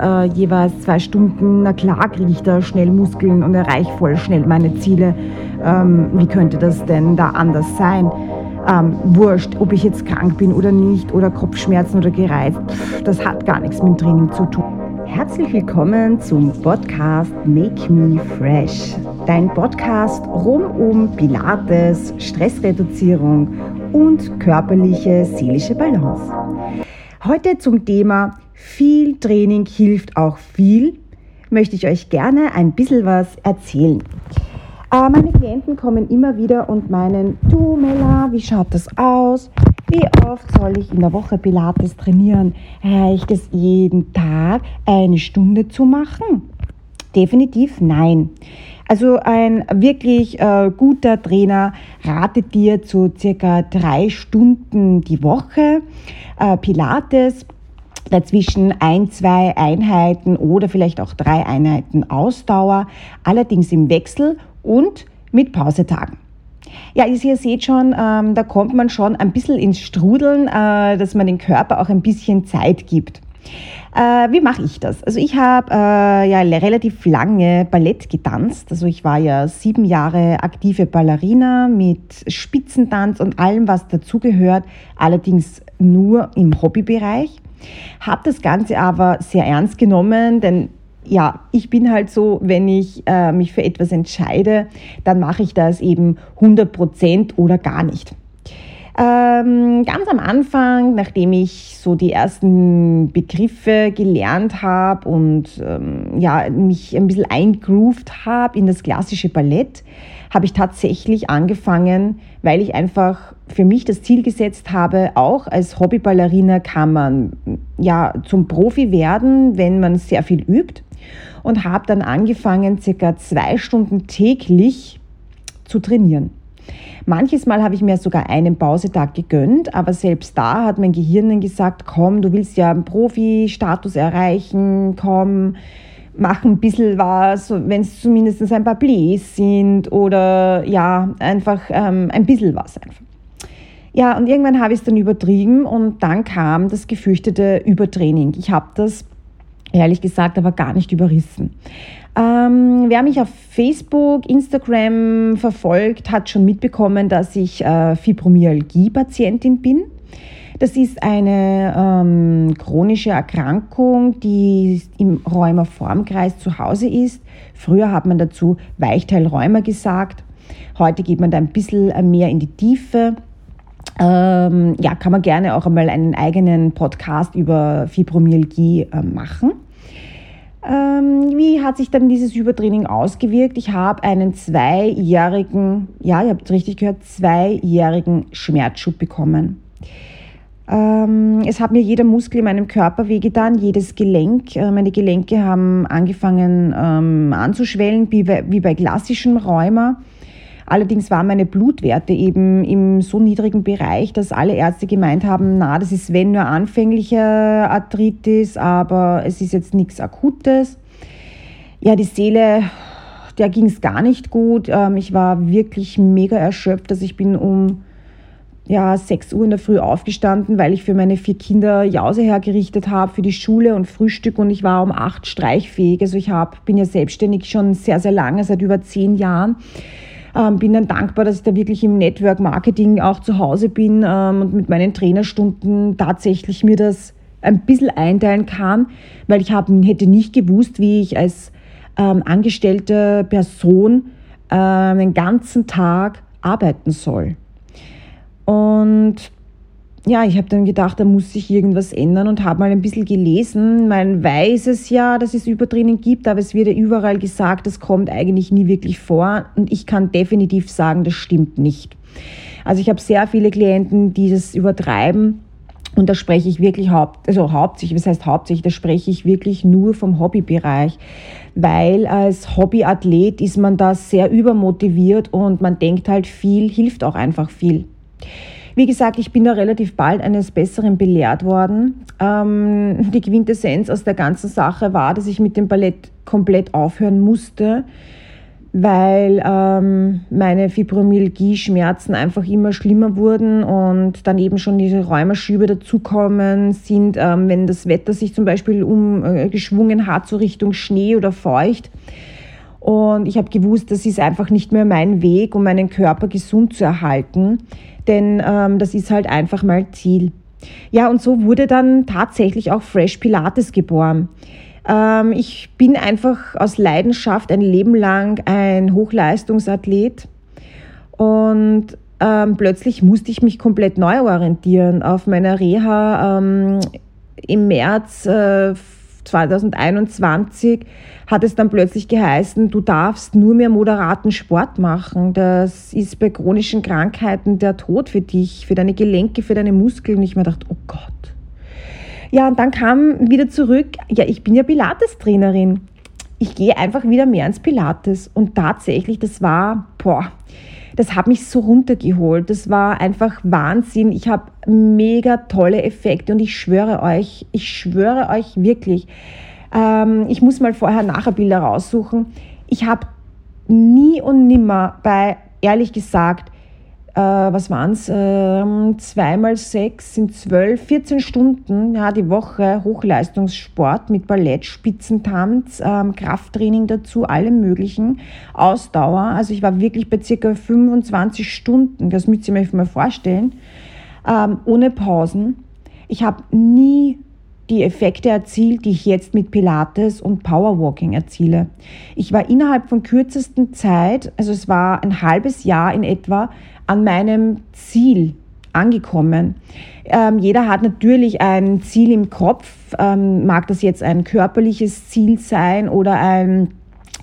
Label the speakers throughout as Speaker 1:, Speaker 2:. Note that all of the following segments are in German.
Speaker 1: Äh, jeweils zwei Stunden, na klar kriege ich da schnell Muskeln und erreiche voll schnell meine Ziele. Ähm, wie könnte das denn da anders sein? Ähm, wurscht, ob ich jetzt krank bin oder nicht oder Kopfschmerzen oder gereizt, das hat gar nichts mit Training zu tun.
Speaker 2: Herzlich willkommen zum Podcast Make Me Fresh. Dein Podcast rund um Pilates, Stressreduzierung und körperliche, seelische Balance. Heute zum Thema viel Training hilft auch viel, möchte ich euch gerne ein bisschen was erzählen. Äh, meine Klienten kommen immer wieder und meinen, du Mella, wie schaut das aus? Wie oft soll ich in der Woche Pilates trainieren? Reicht es jeden Tag eine Stunde zu machen? Definitiv nein. Also ein wirklich äh, guter Trainer ratet dir zu circa drei Stunden die Woche äh, Pilates dazwischen ein, zwei Einheiten oder vielleicht auch drei Einheiten Ausdauer, allerdings im Wechsel und mit Pausetagen. Ja, ihr seht schon, ähm, da kommt man schon ein bisschen ins Strudeln, äh, dass man dem Körper auch ein bisschen Zeit gibt. Äh, wie mache ich das? Also ich habe äh, ja relativ lange Ballett getanzt. Also ich war ja sieben Jahre aktive Ballerina mit Spitzentanz und allem, was dazugehört, allerdings nur im Hobbybereich. Habe das Ganze aber sehr ernst genommen, denn ja, ich bin halt so, wenn ich äh, mich für etwas entscheide, dann mache ich das eben 100 Prozent oder gar nicht. Ähm, ganz am Anfang, nachdem ich so die ersten Begriffe gelernt habe und ähm, ja, mich ein bisschen eingrooved habe in das klassische Ballett, habe ich tatsächlich angefangen, weil ich einfach für mich das Ziel gesetzt habe, auch als Hobbyballerina kann man ja zum Profi werden, wenn man sehr viel übt und habe dann angefangen, circa zwei Stunden täglich zu trainieren. Manches Mal habe ich mir sogar einen Pausetag gegönnt, aber selbst da hat mein Gehirn dann gesagt, komm, du willst ja einen Profi-Status erreichen, komm, mach ein bisschen was, wenn es zumindest ein paar Plays sind oder ja, einfach ähm, ein bisschen was einfach. Ja, und irgendwann habe ich es dann übertrieben und dann kam das gefürchtete Übertraining. Ich habe das ehrlich gesagt aber gar nicht überrissen. Ähm, wer mich auf Facebook, Instagram verfolgt, hat schon mitbekommen, dass ich äh, Fibromyalgie-Patientin bin. Das ist eine ähm, chronische Erkrankung, die im Rheumaformkreis zu Hause ist. Früher hat man dazu Weichteilrheuma gesagt. Heute geht man da ein bisschen mehr in die Tiefe. Ähm, ja, kann man gerne auch einmal einen eigenen Podcast über Fibromyalgie äh, machen. Ähm, wie hat sich dann dieses Übertraining ausgewirkt? Ich habe einen zweijährigen, ja, ihr habt richtig gehört, zweijährigen Schmerzschub bekommen. Ähm, es hat mir jeder Muskel in meinem Körper wehgetan, jedes Gelenk. Äh, meine Gelenke haben angefangen ähm, anzuschwellen, wie bei, wie bei klassischem Rheuma. Allerdings waren meine Blutwerte eben im so niedrigen Bereich, dass alle Ärzte gemeint haben, na, das ist wenn nur anfängliche Arthritis, aber es ist jetzt nichts Akutes. Ja, die Seele, der ging es gar nicht gut. Ähm, ich war wirklich mega erschöpft, dass ich bin um ja, 6 Uhr in der Früh aufgestanden, weil ich für meine vier Kinder Jause hergerichtet habe, für die Schule und Frühstück und ich war um acht streichfähig. Also ich hab, bin ja selbstständig schon sehr, sehr lange, seit über zehn Jahren. Ähm, bin dann dankbar, dass ich da wirklich im Network Marketing auch zu Hause bin ähm, und mit meinen Trainerstunden tatsächlich mir das ein bisschen einteilen kann, weil ich hab, hätte nicht gewusst, wie ich als ähm, angestellte Person äh, den ganzen Tag arbeiten soll. Und ja, ich habe dann gedacht, da muss sich irgendwas ändern und habe mal ein bisschen gelesen. Man weiß es ja, dass es Übertraining gibt, aber es wird ja überall gesagt, das kommt eigentlich nie wirklich vor. Und ich kann definitiv sagen, das stimmt nicht. Also ich habe sehr viele Klienten, die das übertreiben. Und da spreche ich wirklich haupt, also hauptsächlich, was heißt hauptsächlich, da spreche ich wirklich nur vom Hobbybereich, weil als Hobbyathlet ist man da sehr übermotiviert und man denkt halt viel, hilft auch einfach viel. Wie gesagt, ich bin da relativ bald eines Besseren belehrt worden. Ähm, die Quintessenz aus der ganzen Sache war, dass ich mit dem Ballett komplett aufhören musste.
Speaker 1: weil ähm, meine Fibromyalgie-Schmerzen einfach immer schlimmer wurden und dann eben schon diese Rheumaschübe dazukommen sind, ähm, wenn das Wetter sich zum Beispiel umgeschwungen äh, hat, so Richtung Schnee oder feucht. Und ich habe gewusst, das ist einfach nicht mehr mein Weg, um meinen Körper gesund zu erhalten, denn ähm, das ist halt einfach mal Ziel. Ja, und so wurde dann tatsächlich auch Fresh Pilates geboren. Ähm, ich bin einfach aus Leidenschaft ein Leben lang ein Hochleistungsathlet und ähm, plötzlich musste ich mich komplett neu orientieren. Auf meiner Reha ähm, im März äh, 2021 hat es dann plötzlich geheißen, du darfst nur mehr moderaten Sport machen. Das ist bei chronischen Krankheiten der Tod für dich, für deine Gelenke, für deine Muskeln. Und ich mir dachte, oh Gott, ja, und dann kam wieder zurück, ja, ich bin ja Pilates-Trainerin. Ich gehe einfach wieder mehr ins Pilates. Und tatsächlich, das war, boah, das hat mich so runtergeholt. Das war einfach Wahnsinn. Ich habe mega tolle Effekte und ich schwöre euch, ich schwöre euch wirklich, ähm, ich muss mal vorher nachher Bilder raussuchen. Ich habe nie und nimmer bei, ehrlich gesagt, äh, was waren es, äh, zweimal sechs sind zwölf, 14 Stunden ja, die Woche. Hochleistungssport mit Ballett, Spitzentanz, ähm, Krafttraining dazu, allem möglichen, Ausdauer. Also ich war wirklich bei circa 25 Stunden, das müsst ihr euch mal vorstellen, ähm, ohne Pausen. Ich habe nie die Effekte erzielt, die ich jetzt mit Pilates und Powerwalking erziele. Ich war innerhalb von kürzesten Zeit, also es war ein halbes Jahr in etwa, an meinem Ziel angekommen. Ähm, jeder hat natürlich ein Ziel im Kopf, ähm, mag das jetzt ein körperliches Ziel sein oder ein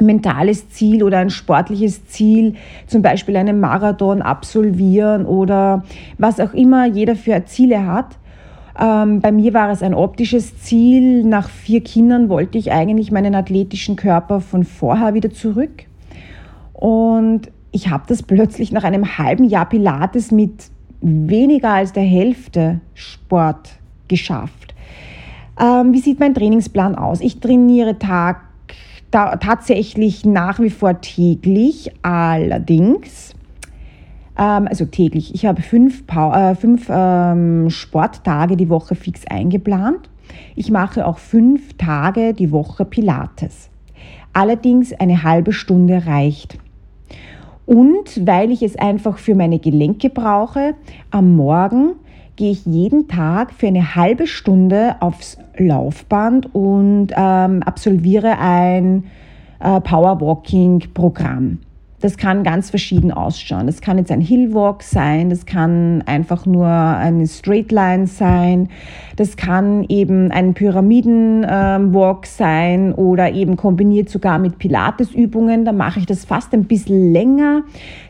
Speaker 1: mentales Ziel oder ein sportliches Ziel, zum Beispiel einen Marathon absolvieren oder was auch immer jeder für Ziele hat. Ähm, bei mir war es ein optisches Ziel. Nach vier Kindern wollte ich eigentlich meinen athletischen Körper von vorher wieder zurück. Und ich habe das plötzlich nach einem halben Jahr Pilates mit weniger als der Hälfte Sport geschafft. Ähm, wie sieht mein Trainingsplan aus? Ich trainiere Tag, ta tatsächlich nach wie vor täglich, allerdings, ähm, also täglich, ich habe fünf, äh, fünf ähm, Sporttage die Woche fix eingeplant. Ich mache auch fünf Tage die Woche Pilates. Allerdings eine halbe Stunde reicht. Und weil ich es einfach für meine Gelenke brauche, am Morgen gehe ich jeden Tag für eine halbe Stunde aufs Laufband und ähm, absolviere ein äh, Powerwalking-Programm. Das kann ganz verschieden ausschauen. Das kann jetzt ein Hillwalk sein, das kann einfach nur eine Straightline sein, das kann eben ein Pyramidenwalk sein oder eben kombiniert sogar mit Pilatesübungen. Da mache ich das fast ein bisschen länger.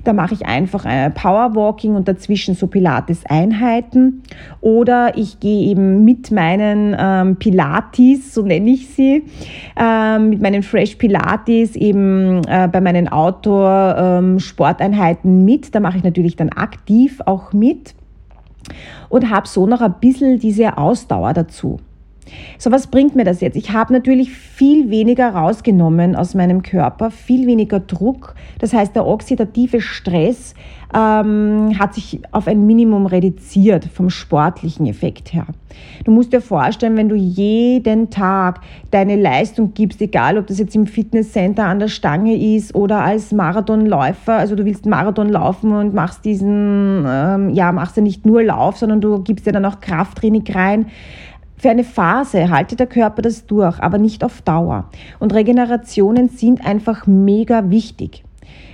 Speaker 1: Da mache ich einfach Powerwalking und dazwischen so Pilates-Einheiten. Oder ich gehe eben mit meinen ähm, Pilates, so nenne ich sie, ähm, mit meinen Fresh Pilates eben äh, bei meinen Ähm, mit. Da mache ich natürlich dann aktiv auch mit und habe so noch ein bisschen diese Ausdauer dazu. So, was bringt mir das jetzt? Ich habe natürlich viel weniger rausgenommen aus meinem Körper, viel weniger Druck. Das heißt, der oxidative Stress ähm, hat sich auf ein Minimum reduziert vom sportlichen Effekt her. Du musst dir vorstellen, wenn du jeden Tag deine Leistung gibst, egal ob das jetzt im Fitnesscenter an der Stange ist oder als Marathonläufer, also du willst Marathon laufen und machst diesen, ähm, ja, machst ja nicht nur Lauf, sondern du gibst ja dann auch Krafttraining rein, für eine Phase haltet der Körper das durch, aber nicht auf Dauer. Und Regenerationen sind einfach mega wichtig.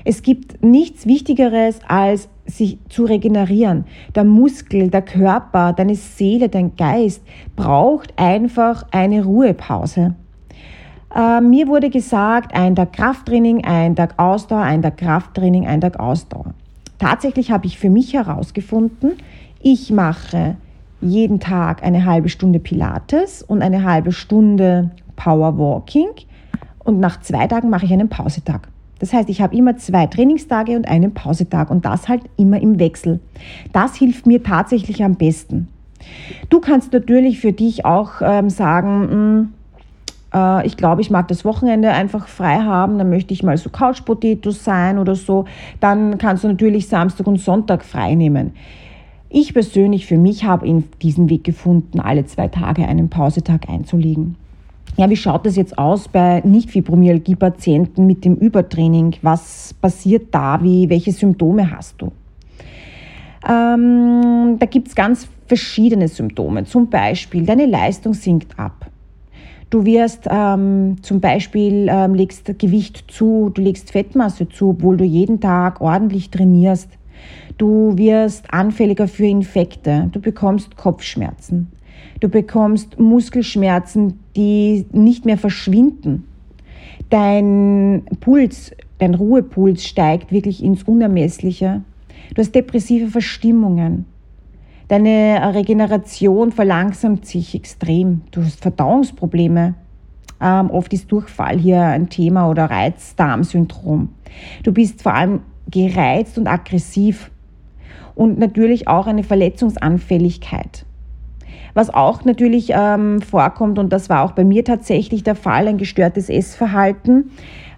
Speaker 1: Es gibt nichts Wichtigeres, als sich zu regenerieren. Der Muskel, der Körper, deine Seele, dein Geist braucht einfach eine Ruhepause. Äh, mir wurde gesagt, ein Tag Krafttraining, ein Tag Ausdauer, ein Tag Krafttraining, ein Tag Ausdauer. Tatsächlich habe ich für mich herausgefunden, ich mache jeden Tag eine halbe Stunde Pilates und eine halbe Stunde Power Walking und nach zwei Tagen mache ich einen Pausetag. Das heißt, ich habe immer zwei Trainingstage und einen Pausetag und das halt immer im Wechsel. Das hilft mir tatsächlich am besten. Du kannst natürlich für dich auch ähm, sagen, mh, hm, Äh, ich glaube, ich mag das Wochenende einfach frei haben. Dann möchte ich mal so Couch Potatoes sein oder so. Dann kannst du natürlich Samstag und Sonntag frei nehmen. Ich persönlich für mich habe in diesen Weg gefunden, alle zwei Tage einen Pausetag einzulegen. Ja, wie schaut das jetzt aus bei Nicht-Fibromyalgie-Patienten mit dem Übertraining? Was passiert da? Wie, welche Symptome hast du? Ähm, da gibt es ganz verschiedene Symptome. Zum Beispiel, deine Leistung sinkt ab. Du wirst ähm, zum Beispiel ähm, legst Gewicht zu, du legst Fettmasse zu, obwohl du jeden Tag ordentlich trainierst. Du wirst anfälliger für Infekte. Du bekommst Kopfschmerzen. Du bekommst Muskelschmerzen, die nicht mehr verschwinden. Dein Puls, dein Ruhepuls steigt wirklich ins Unermessliche. Du hast depressive Verstimmungen. Deine Regeneration verlangsamt sich extrem. Du hast Verdauungsprobleme. Ähm, oft ist Durchfall hier ein Thema oder Reizdarmsyndrom. Du bist vor allem gereizt und aggressiv und natürlich auch eine Verletzungsanfälligkeit. Was auch natürlich ähm, vorkommt, und das war auch bei mir tatsächlich der Fall, ein gestörtes Essverhalten.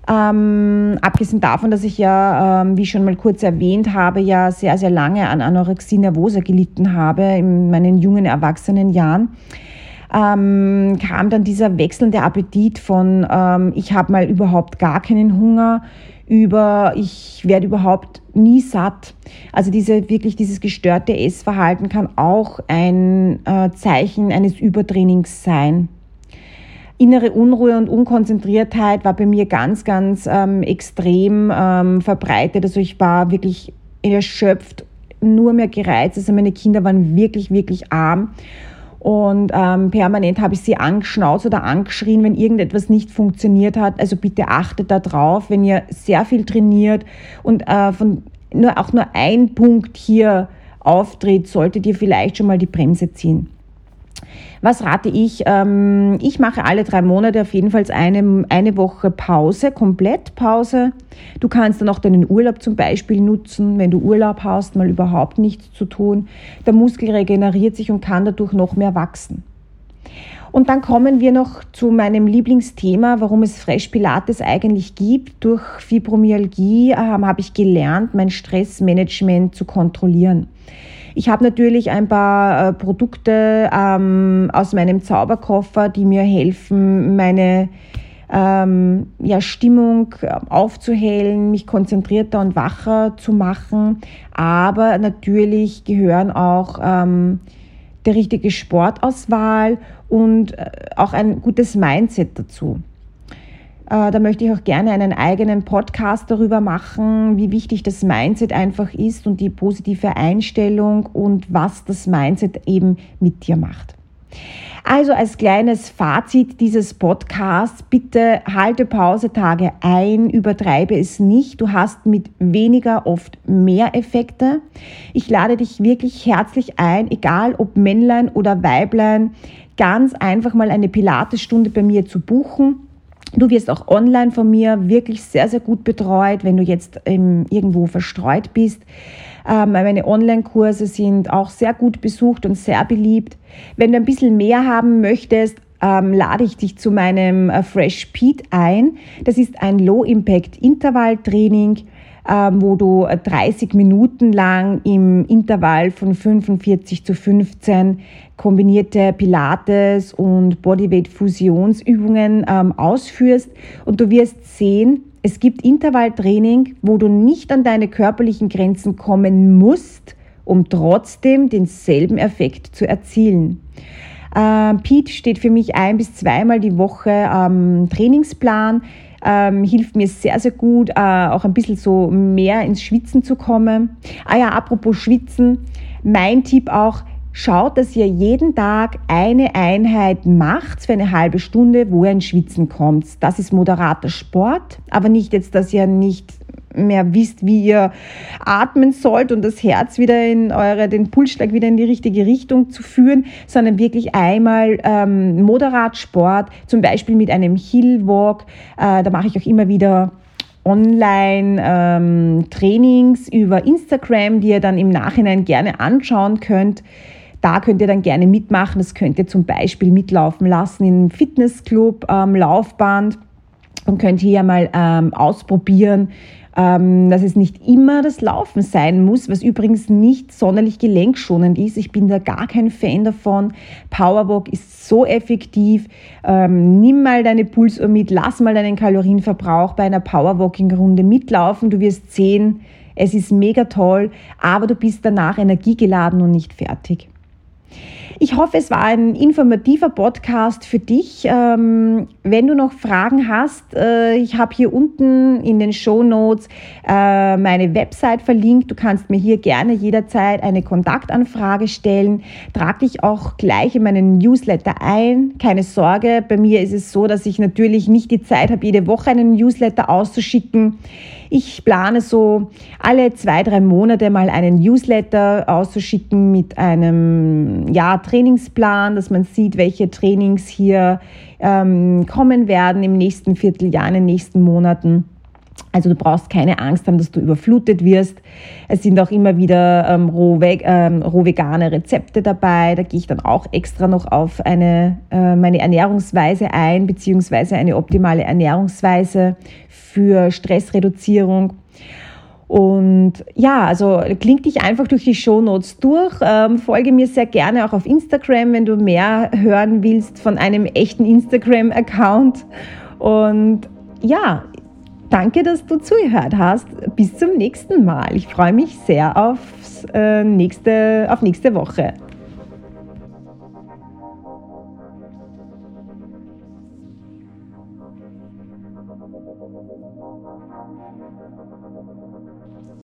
Speaker 1: Ähm, abgesehen davon, dass ich ja, ähm, wie schon mal kurz erwähnt habe, ja sehr, sehr lange an Anorexie nervosa gelitten habe in meinen jungen erwachsenen Jahren, ähm, kam dann dieser wechselnde Appetit von, ähm, ich habe mal überhaupt gar keinen Hunger, über ich werde überhaupt nie satt. Also diese wirklich dieses gestörte Essverhalten kann auch ein äh, Zeichen eines Übertrainings sein. Innere Unruhe und Unkonzentriertheit war bei mir ganz, ganz ähm, extrem ähm, verbreitet. Also ich war wirklich erschöpft, nur mehr gereizt. Also meine Kinder waren wirklich, wirklich arm. Und ähm, permanent habe ich sie angeschnauzt oder angeschrien, wenn irgendetwas nicht funktioniert hat. Also bitte achtet darauf, wenn ihr sehr viel trainiert und äh, von nur, auch nur ein Punkt hier auftritt, solltet ihr vielleicht schon mal die Bremse ziehen. Was rate ich? Ähm, ich mache alle drei Monate auf jeden Fall eine, eine Woche Pause, komplett Pause. Du kannst dann auch deinen Urlaub zum Beispiel nutzen, wenn du Urlaub hast, mal überhaupt nichts zu tun. Der Muskel regeneriert sich und kann dadurch noch mehr wachsen. Und dann kommen wir noch zu meinem Lieblingsthema, warum es Fresh Pilates eigentlich gibt. Durch Fibromyalgie ähm, habe ich gelernt, mein Stressmanagement zu kontrollieren. Ich habe natürlich ein paar äh, Produkte ähm, aus meinem Zauberkoffer, die mir helfen, meine ähm, ja, Stimmung äh, aufzuhellen, mich konzentrierter und wacher zu machen. Aber natürlich gehören auch ähm, der richtige Sportauswahl und äh, auch ein gutes Mindset dazu. Äh, da möchte ich auch gerne einen eigenen Podcast darüber machen, wie wichtig das Mindset einfach ist und die positive Einstellung und was das Mindset eben mit dir macht. Also als kleines Fazit dieses Podcasts, bitte halte Pausetage ein, übertreibe es nicht. Du hast mit weniger oft mehr Effekte. Ich lade dich wirklich herzlich ein, egal ob Männlein oder Weiblein, ganz einfach mal eine Pilatesstunde bei mir zu buchen. Du wirst auch online von mir wirklich sehr, sehr gut betreut, wenn du jetzt ähm, irgendwo verstreut bist. Ähm, meine Online-Kurse sind auch sehr gut besucht und sehr beliebt. Wenn du ein bisschen mehr haben möchtest, ähm, lade ich dich zu meinem äh, Fresh Pete ein. Das ist ein Low-Impact-Intervall-Training ähm, wo du 30 äh, Minuten lang im Intervall von 45 zu 15 kombinierte Pilates und Bodyweight-Fusionsübungen ähm, ausführst. Und du wirst sehen, es gibt Intervalltraining, wo du nicht an deine körperlichen Grenzen kommen musst, um trotzdem denselben Effekt zu erzielen. Äh, Pete steht für mich ein bis zweimal die Woche am Trainingsplan ähm, hilft mir sehr, sehr gut, äh, auch ein bisschen so mehr ins Schwitzen zu kommen. Ah ja, apropos Schwitzen, mein Tipp auch, Schaut, dass ihr jeden Tag eine Einheit macht für eine halbe Stunde, wo ihr ins Schwitzen kommt. Das ist moderater Sport, aber nicht jetzt, dass ihr nicht mehr wisst, wie ihr atmen sollt und das Herz wieder in eure, den Pulsschlag wieder in die richtige Richtung zu führen, sondern wirklich einmal ähm, moderat Sport, zum Beispiel mit einem Hillwalk. Äh, da mache ich auch immer wieder Online-Trainings ähm, über Instagram, die ihr dann im Nachhinein gerne anschauen könnt. da könnt ihr dann gerne mitmachen. Das könnt ihr zum Beispiel mitlaufen lassen im Fitnessclub, ähm, Laufband und könnt hier mal ähm, ausprobieren, ähm, dass es nicht immer das Laufen sein muss, was übrigens nicht sonderlich gelenkschonend ist. Ich bin da gar kein Fan davon. Powerwalk ist so effektiv. Ähm, nimm mal deine Pulsuhr mit, lass mal deinen Kalorienverbrauch bei einer Powerwalking-Runde mitlaufen. Du wirst sehen, es ist mega toll, aber du bist danach energiegeladen und nicht fertig. Ich hoffe, es war ein informativer Podcast für dich. Ähm, wenn du noch Fragen hast, äh, ich habe hier unten in den Show Notes äh, meine Website verlinkt. Du kannst mir hier gerne jederzeit eine Kontaktanfrage stellen. Trag dich auch gleich in meinen Newsletter ein. Keine Sorge, bei mir ist es so, dass ich natürlich nicht die Zeit habe, jede Woche einen Newsletter auszuschicken. Ich plane so alle zwei, drei Monate mal einen Newsletter auszuschicken mit einem ja, Trainingsplan, dass man sieht, welche Trainings hier ähm, kommen werden im nächsten Vierteljahr, in den nächsten Monaten. Also du brauchst keine Angst haben, dass du überflutet wirst. Es sind auch immer wieder ähm, roh, ähm, roh vegane Rezepte dabei. Da gehe ich dann auch extra noch auf eine, äh, meine Ernährungsweise ein, beziehungsweise eine optimale Ernährungsweise für Stressreduzierung. Und ja, also kling dich einfach durch die Shownotes durch. Ähm, folge mir sehr gerne auch auf Instagram, wenn du mehr hören willst von einem echten Instagram-Account. Und ja, danke, dass du zugehört hast. Bis zum nächsten Mal. Ich freue mich sehr aufs, äh, nächste, auf nächste Woche.